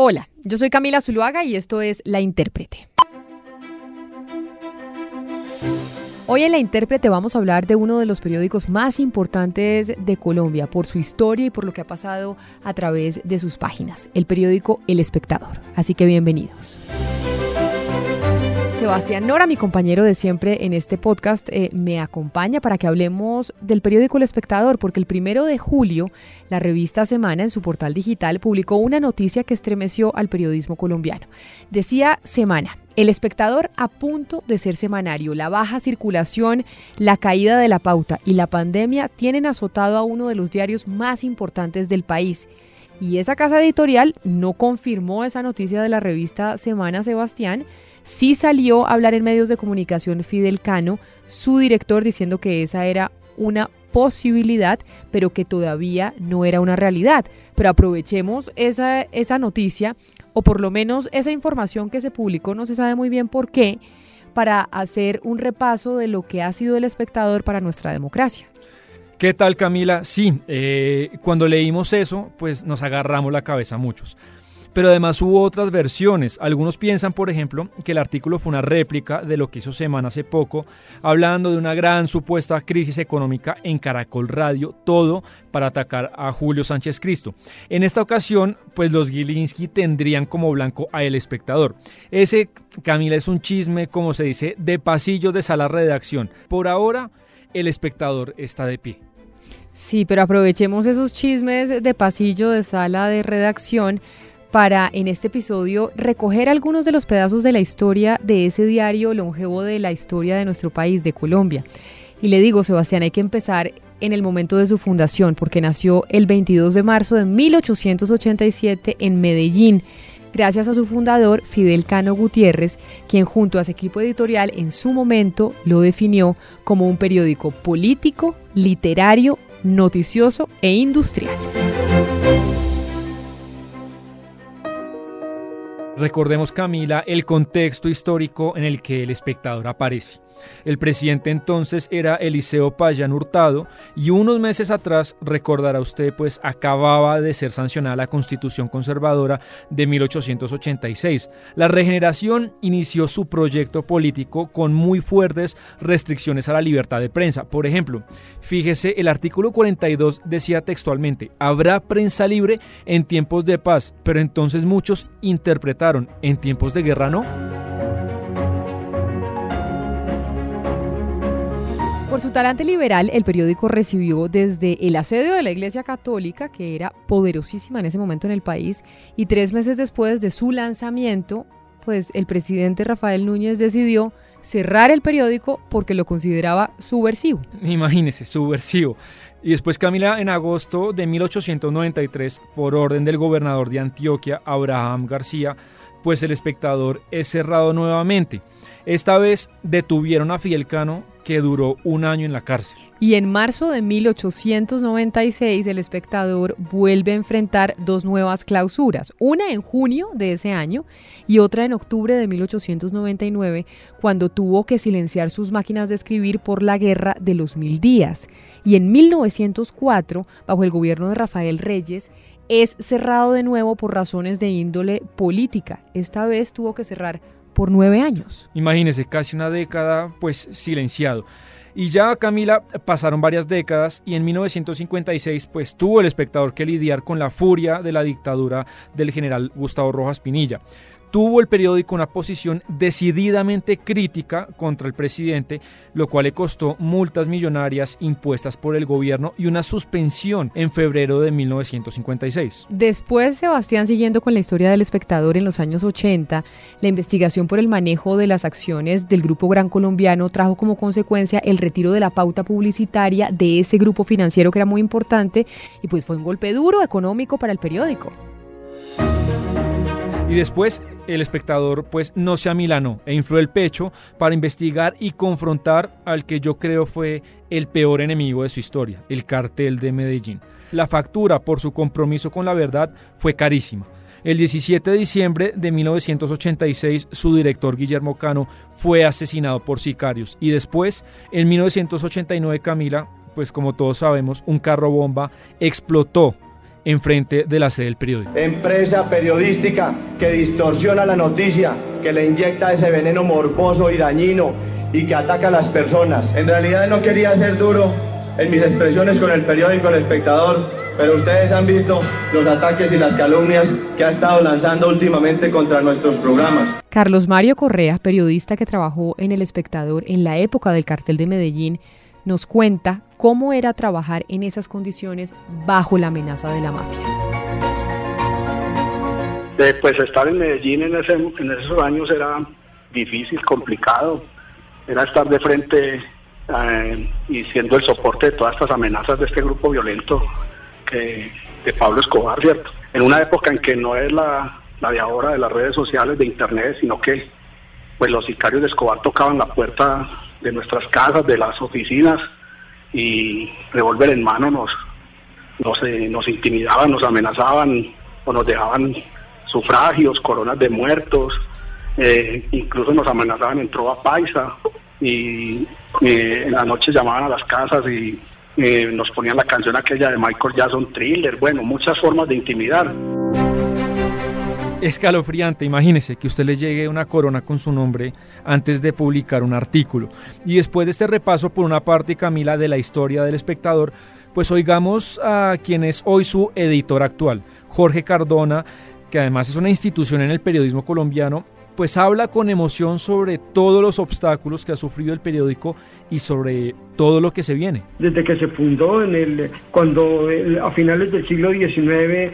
Hola, yo soy Camila Zuluaga y esto es La Intérprete. Hoy en La Intérprete vamos a hablar de uno de los periódicos más importantes de Colombia por su historia y por lo que ha pasado a través de sus páginas, el periódico El Espectador. Así que bienvenidos. Sebastián Nora, mi compañero de siempre en este podcast, eh, me acompaña para que hablemos del periódico El Espectador, porque el primero de julio la revista Semana en su portal digital publicó una noticia que estremeció al periodismo colombiano. Decía Semana, el espectador a punto de ser semanario, la baja circulación, la caída de la pauta y la pandemia tienen azotado a uno de los diarios más importantes del país. Y esa casa editorial no confirmó esa noticia de la revista Semana Sebastián, Sí salió a hablar en medios de comunicación Fidel Cano, su director, diciendo que esa era una posibilidad, pero que todavía no era una realidad. Pero aprovechemos esa, esa noticia, o por lo menos esa información que se publicó, no se sabe muy bien por qué, para hacer un repaso de lo que ha sido el espectador para nuestra democracia. ¿Qué tal Camila? Sí, eh, cuando leímos eso, pues nos agarramos la cabeza muchos. Pero además hubo otras versiones. Algunos piensan, por ejemplo, que el artículo fue una réplica de lo que hizo Semana hace poco, hablando de una gran supuesta crisis económica en Caracol Radio, todo para atacar a Julio Sánchez Cristo. En esta ocasión, pues los Gilinski tendrían como blanco a El Espectador. Ese, Camila, es un chisme, como se dice, de pasillos de sala redacción. Por ahora, El Espectador está de pie. Sí, pero aprovechemos esos chismes de pasillo de sala de redacción para en este episodio recoger algunos de los pedazos de la historia de ese diario longevo de la historia de nuestro país, de Colombia. Y le digo, Sebastián, hay que empezar en el momento de su fundación, porque nació el 22 de marzo de 1887 en Medellín, gracias a su fundador, Fidel Cano Gutiérrez, quien junto a su equipo editorial en su momento lo definió como un periódico político, literario, noticioso e industrial. Recordemos, Camila, el contexto histórico en el que el espectador aparece. El presidente entonces era Eliseo Payán Hurtado y unos meses atrás, recordará usted, pues acababa de ser sancionada la Constitución Conservadora de 1886. La regeneración inició su proyecto político con muy fuertes restricciones a la libertad de prensa. Por ejemplo, fíjese, el artículo 42 decía textualmente, habrá prensa libre en tiempos de paz, pero entonces muchos interpretaron, en tiempos de guerra no. Por su talante liberal, el periódico recibió desde el asedio de la Iglesia Católica, que era poderosísima en ese momento en el país, y tres meses después de su lanzamiento, pues el presidente Rafael Núñez decidió cerrar el periódico porque lo consideraba subversivo. Imagínese, subversivo. Y después Camila, en agosto de 1893, por orden del gobernador de Antioquia, Abraham García, pues el espectador es cerrado nuevamente. Esta vez detuvieron a Fidel Cano, duró un año en la cárcel. Y en marzo de 1896 el espectador vuelve a enfrentar dos nuevas clausuras, una en junio de ese año y otra en octubre de 1899, cuando tuvo que silenciar sus máquinas de escribir por la guerra de los mil días. Y en 1904, bajo el gobierno de Rafael Reyes, es cerrado de nuevo por razones de índole política. Esta vez tuvo que cerrar por nueve años. Imagínese, casi una década pues silenciado. Y ya Camila pasaron varias décadas y en 1956 pues tuvo el espectador que lidiar con la furia de la dictadura del general Gustavo Rojas Pinilla tuvo el periódico una posición decididamente crítica contra el presidente, lo cual le costó multas millonarias impuestas por el gobierno y una suspensión en febrero de 1956. Después, Sebastián, siguiendo con la historia del espectador en los años 80, la investigación por el manejo de las acciones del Grupo Gran Colombiano trajo como consecuencia el retiro de la pauta publicitaria de ese grupo financiero que era muy importante y pues fue un golpe duro económico para el periódico. Y después el espectador pues no se amilanó e infló el pecho para investigar y confrontar al que yo creo fue el peor enemigo de su historia, el cartel de Medellín. La factura por su compromiso con la verdad fue carísima. El 17 de diciembre de 1986 su director Guillermo Cano fue asesinado por sicarios y después en 1989 Camila, pues como todos sabemos, un carro bomba explotó enfrente de la sede del periódico. Empresa periodística que distorsiona la noticia, que le inyecta ese veneno morboso y dañino y que ataca a las personas. En realidad no quería ser duro en mis expresiones con el periódico El Espectador, pero ustedes han visto los ataques y las calumnias que ha estado lanzando últimamente contra nuestros programas. Carlos Mario Correa, periodista que trabajó en El Espectador en la época del cartel de Medellín, nos cuenta cómo era trabajar en esas condiciones bajo la amenaza de la mafia. Pues estar en Medellín en, en esos años era difícil, complicado, era estar de frente eh, y siendo el soporte de todas estas amenazas de este grupo violento que, de Pablo Escobar, ¿cierto? En una época en que no es la, la de ahora de las redes sociales, de internet, sino que pues los sicarios de Escobar tocaban la puerta de nuestras casas, de las oficinas y revolver en mano nos, nos, eh, nos intimidaban, nos amenazaban o nos dejaban sufragios, coronas de muertos, eh, incluso nos amenazaban en Trova Paisa y eh, en la noche llamaban a las casas y nos ponían la canción aquella de Michael Jackson Thriller, bueno, muchas formas de intimidar escalofriante. Imagínese que usted le llegue una corona con su nombre antes de publicar un artículo. Y después de este repaso por una parte, Camila, de la historia del espectador, pues oigamos a quien es hoy su editor actual, Jorge Cardona, que además es una institución en el periodismo colombiano pues habla con emoción sobre todos los obstáculos que ha sufrido el periódico y sobre todo lo que se viene. Desde que se fundó, en el, cuando a finales del siglo XIX eh,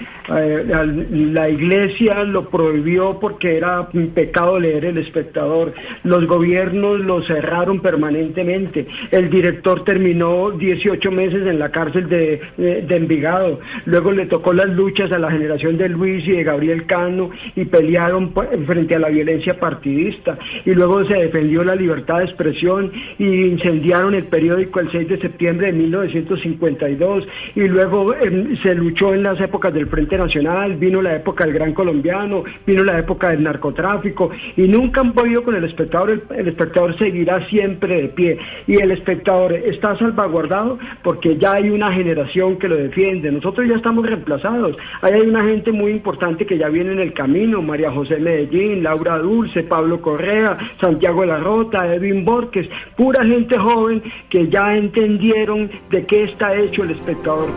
la iglesia lo prohibió porque era un pecado leer el espectador, los gobiernos lo cerraron permanentemente, el director terminó 18 meses en la cárcel de, de Envigado, luego le tocó las luchas a la generación de Luis y de Gabriel Cano y pelearon frente a la violencia partidista y luego se defendió la libertad de expresión y incendiaron el periódico el 6 de septiembre de 1952 y luego em, se luchó en las épocas del Frente Nacional, vino la época del Gran Colombiano, vino la época del narcotráfico y nunca han podido con el espectador, el, el espectador seguirá siempre de pie y el espectador está salvaguardado porque ya hay una generación que lo defiende, nosotros ya estamos reemplazados, ahí hay una gente muy importante que ya viene en el camino, María José Medellín, Laura Dulce, Pablo Correa, Santiago de la Rota, Edwin Borges, pura gente joven que ya entendieron de qué está hecho el espectador.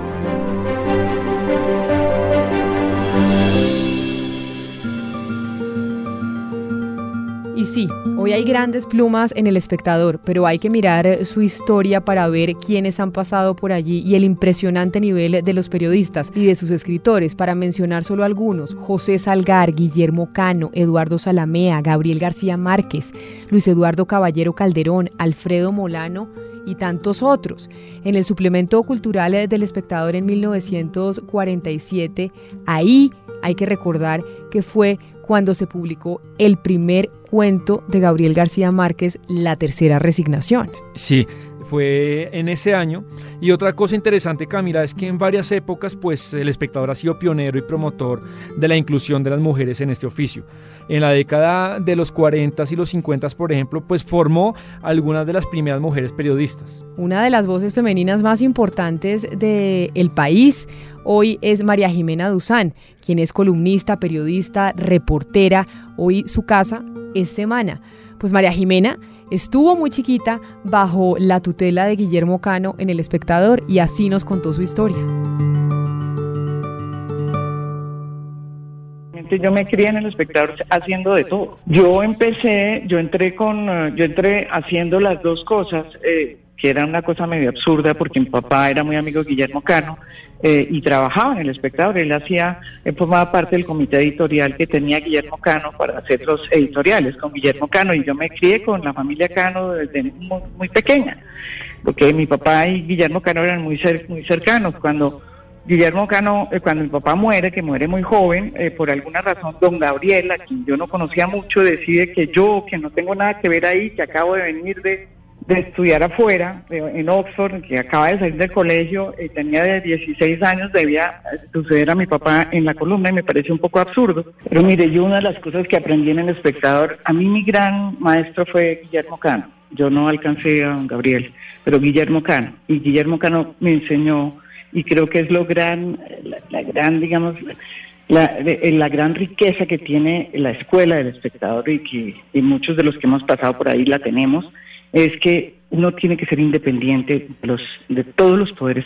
Sí, hoy hay grandes plumas en el espectador, pero hay que mirar su historia para ver quiénes han pasado por allí y el impresionante nivel de los periodistas y de sus escritores, para mencionar solo algunos, José Salgar, Guillermo Cano, Eduardo Salamea, Gabriel García Márquez, Luis Eduardo Caballero Calderón, Alfredo Molano y tantos otros. En el suplemento cultural del espectador en 1947, ahí hay que recordar que fue cuando se publicó el primer cuento de Gabriel García Márquez, La Tercera Resignación. Sí, fue en ese año. Y otra cosa interesante, Camila, es que en varias épocas, pues el espectador ha sido pionero y promotor de la inclusión de las mujeres en este oficio. En la década de los 40 y los 50, por ejemplo, pues formó algunas de las primeras mujeres periodistas. Una de las voces femeninas más importantes del país hoy es María Jimena Duzán, quien es columnista, periodista, reportera. Hoy su casa es Semana. Pues María Jimena estuvo muy chiquita bajo la tutela de Guillermo Cano en El Espectador y así nos contó su historia. yo me crié en el espectador haciendo de todo. Yo empecé, yo entré con, eh, yo entré haciendo las dos cosas. Eh, que era una cosa medio absurda porque mi papá era muy amigo de Guillermo Cano eh, y trabajaba en el espectador. Él hacía, él formaba parte del comité editorial que tenía Guillermo Cano para hacer los editoriales con Guillermo Cano y yo me crié con la familia Cano desde muy, pequeña, porque mi papá y Guillermo Cano eran muy, muy cercanos. Cuando Guillermo Cano, eh, cuando mi papá muere, que muere muy joven, eh, por alguna razón, don Gabriel, a quien yo no conocía mucho, decide que yo, que no tengo nada que ver ahí, que acabo de venir de de estudiar afuera, en Oxford, que acaba de salir del colegio, y tenía de 16 años, debía suceder a mi papá en la columna y me parece un poco absurdo. Pero mire, yo una de las cosas que aprendí en El Espectador, a mí mi gran maestro fue Guillermo Cano. Yo no alcancé a don Gabriel, pero Guillermo Cano. Y Guillermo Cano me enseñó y creo que es lo gran, la, gran, digamos, la, la, gran riqueza que tiene la escuela del espectador y que y muchos de los que hemos pasado por ahí la tenemos, es que uno tiene que ser independiente de, los, de todos los poderes,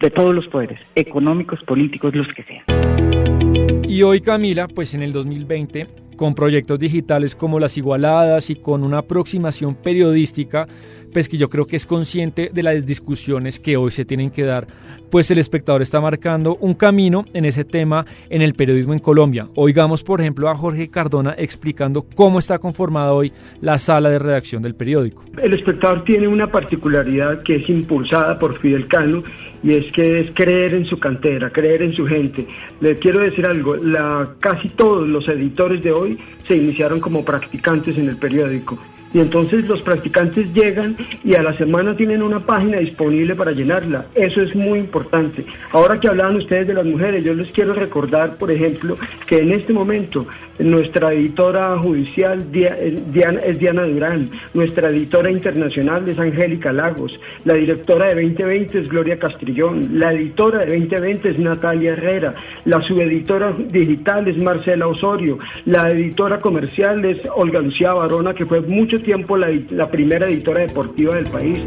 de todos los poderes, económicos, políticos, los que sean. Y hoy Camila, pues en el 2020 con proyectos digitales como Las Igualadas y con una aproximación periodística, pues que yo creo que es consciente de las discusiones que hoy se tienen que dar, pues el espectador está marcando un camino en ese tema en el periodismo en Colombia. Oigamos, por ejemplo, a Jorge Cardona explicando cómo está conformada hoy la sala de redacción del periódico. El espectador tiene una particularidad que es impulsada por Fidel Cano y es que es creer en su cantera, creer en su gente. Le quiero decir algo, la, casi todos los editores de hoy se iniciaron como practicantes en el periódico y entonces los practicantes llegan y a la semana tienen una página disponible para llenarla. Eso es muy importante. Ahora que hablaban ustedes de las mujeres, yo les quiero recordar, por ejemplo, que en este momento nuestra editora judicial eh, es Diana Durán, nuestra editora internacional es Angélica Lagos, la directora de 2020 es Gloria Castrillón, la editora de 2020 es Natalia Herrera, la subeditora digital es Marcela Osorio, la editora comercial es Olga Lucía Barona, que fue mucho tiempo la, primera editora deportiva del país.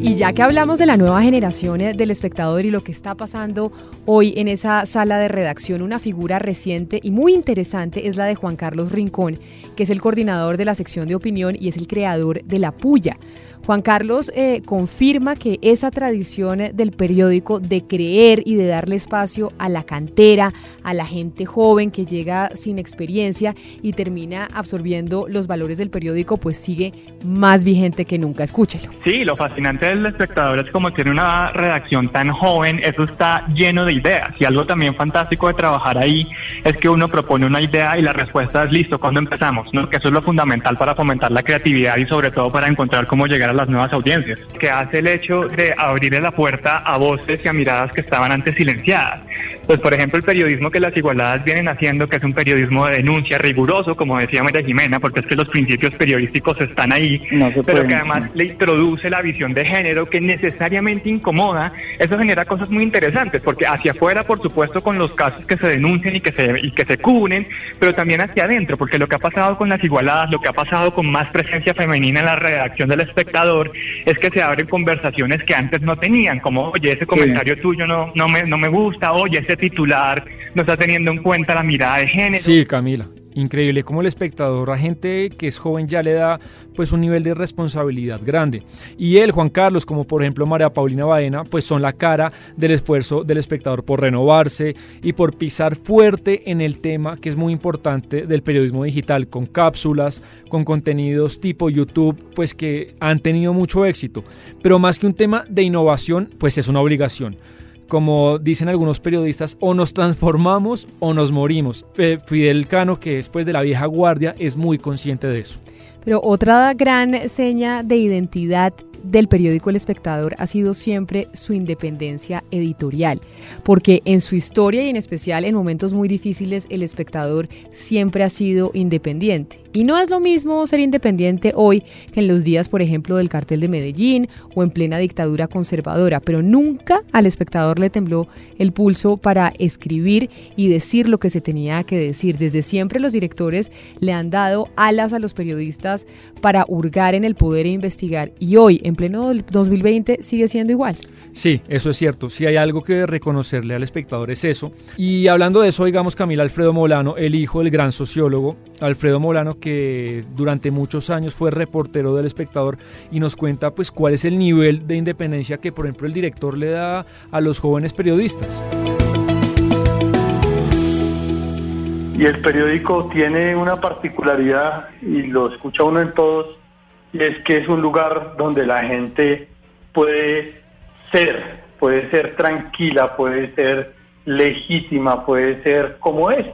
Y ya que hablamos de la nueva generación eh, del espectador y lo que está pasando hoy en esa sala de redacción, una figura reciente y muy interesante es la de Juan Carlos Rincón, que es el coordinador de la sección de opinión y es el creador de La Puya, Juan Carlos eh, confirma que esa tradición del periódico de creer y de darle espacio a la cantera, a la gente joven que llega sin experiencia y termina absorbiendo los valores del periódico, pues sigue más vigente que nunca. Escúchelo. Sí, lo fascinante del espectador es como tiene una redacción tan joven, eso está lleno de ideas. Y algo también fantástico de trabajar ahí es que uno propone una idea y la respuesta es listo, ¿cuándo empezamos? Que eso es lo fundamental para fomentar la creatividad y sobre todo para encontrar cómo llegar a las nuevas audiencias, que hace el hecho de abrirle la puerta a voces y a miradas que estaban antes silenciadas. Pues, por ejemplo, el periodismo que las igualdades vienen haciendo, que es un periodismo de denuncia riguroso, como decía María Jimena, porque es que los principios periodísticos están ahí, pero que además le introduce la visión de género que necesariamente incomoda. Eso genera cosas muy interesantes, porque hacia afuera, por supuesto, con los casos que se denuncian y que se, y que se cubren, pero también hacia adentro, porque lo que ha pasado con las igualadas, lo que ha pasado con más presencia femenina en la redacción del espectador, es que se abren conversaciones que antes no tenían, como, oye, ese comentario tuyo no, no, me, no me gusta, oye, ese titular no está teniendo en cuenta la mirada de género. Sí, Camila. Increíble como el espectador a gente que es joven ya le da pues un nivel de responsabilidad grande. Y él, Juan Carlos, como por ejemplo María Paulina Baena, pues son la cara del esfuerzo del espectador por renovarse y por pisar fuerte en el tema que es muy importante del periodismo digital, con cápsulas, con contenidos tipo YouTube, pues que han tenido mucho éxito. Pero más que un tema de innovación, pues es una obligación como dicen algunos periodistas, o nos transformamos o nos morimos. Fidel Cano, que después de la vieja guardia, es muy consciente de eso. Pero otra gran seña de identidad del periódico El Espectador ha sido siempre su independencia editorial, porque en su historia y en especial en momentos muy difíciles El Espectador siempre ha sido independiente. Y no es lo mismo ser independiente hoy que en los días, por ejemplo, del cartel de Medellín o en plena dictadura conservadora, pero nunca al espectador le tembló el pulso para escribir y decir lo que se tenía que decir. Desde siempre los directores le han dado alas a los periodistas para hurgar en el poder e investigar. Y hoy, en pleno 2020, sigue siendo igual. Sí, eso es cierto. Si hay algo que reconocerle al espectador es eso. Y hablando de eso, digamos Camila Alfredo Molano, el hijo del gran sociólogo Alfredo Molano, que durante muchos años fue reportero del espectador y nos cuenta pues cuál es el nivel de independencia que por ejemplo el director le da a los jóvenes periodistas. Y el periódico tiene una particularidad y lo escucha uno en todos, y es que es un lugar donde la gente puede ser, puede ser tranquila, puede ser legítima, puede ser como es.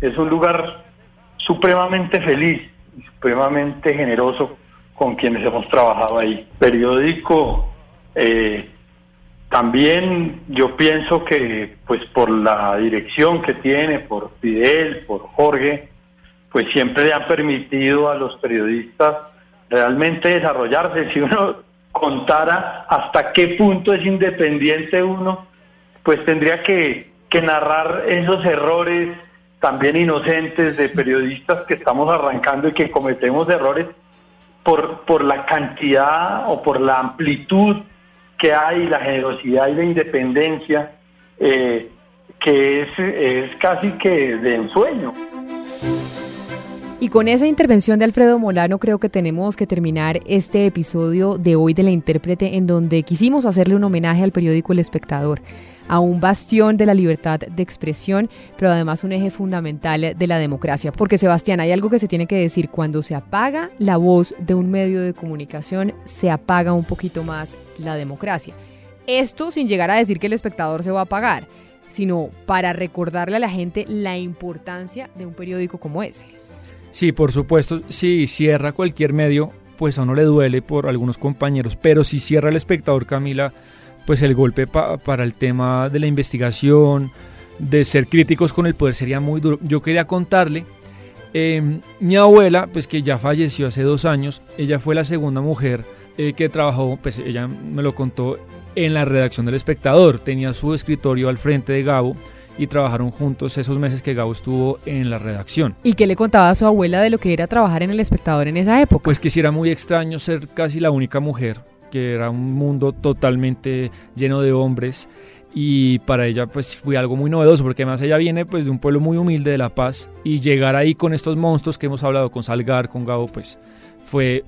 Es un lugar supremamente feliz supremamente generoso con quienes hemos trabajado ahí. Periódico, eh, también yo pienso que pues por la dirección que tiene, por Fidel, por Jorge, pues siempre le ha permitido a los periodistas realmente desarrollarse. Si uno contara hasta qué punto es independiente uno, pues tendría que, narrar esos errores también inocentes de periodistas que estamos arrancando y que cometemos errores por, la cantidad o por la amplitud que hay, la generosidad y la independencia, eh, que es casi que de ensueño. Y con esa intervención de Alfredo Molano creo que tenemos que terminar este episodio de hoy de la intérprete en donde quisimos hacerle un homenaje al periódico El Espectador, a un bastión de la libertad de expresión, pero además un eje fundamental de la democracia. Porque Sebastián, hay algo que se tiene que decir, cuando se apaga la voz de un medio de comunicación, se apaga un poquito más la democracia. Esto sin llegar a decir que el espectador se va a apagar, sino para recordarle a la gente la importancia de un periódico como ese. Sí, por supuesto, si cierra cualquier medio, pues a uno le duele por algunos compañeros, pero si cierra el espectador, Camila, pues el golpe para el tema de la investigación, de ser críticos con el poder sería muy duro. Yo quería contarle, em, mi abuela, pues que ya falleció hace dos años, ella fue la segunda mujer eh, que trabajó, pues ella me lo contó en la redacción del espectador, tenía su escritorio al frente de Gabo y trabajaron juntos esos meses que Gabo estuvo en la redacción. ¿Y qué le contaba a su abuela de lo que era trabajar en el espectador en esa época? Pues que sí era muy extraño ser casi la única mujer, que era un mundo totalmente lleno de hombres y para ella pues fue algo muy novedoso porque además ella viene pues de un pueblo muy humilde de La Paz y llegar ahí con estos monstruos que hemos hablado con Salgar, con Gabo pues fue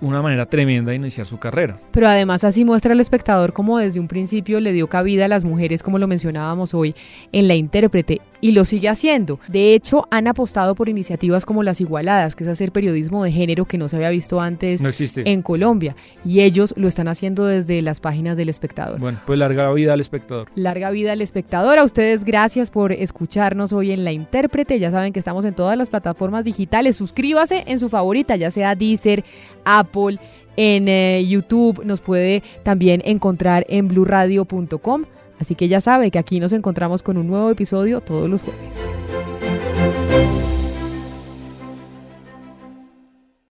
una manera tremenda de iniciar su carrera. Pero además así muestra el espectador como desde un principio le dio cabida a las mujeres, como lo mencionábamos hoy, en la intérprete, y lo sigue haciendo. De hecho, han apostado por iniciativas como las igualadas, que es hacer periodismo de género que no se había visto antes en Colombia, y ellos lo están haciendo desde las páginas del espectador. Bueno, pues larga vida al espectador. Larga vida al espectador. A ustedes gracias por escucharnos hoy en la intérprete. Ya saben que estamos en todas las plataformas digitales. Suscríbase en su favorita, ya sea Deezer, Apple, en eh, YouTube, nos puede también encontrar en bluradio.com. Así que ya sabe que aquí nos encontramos con un nuevo episodio todos los jueves.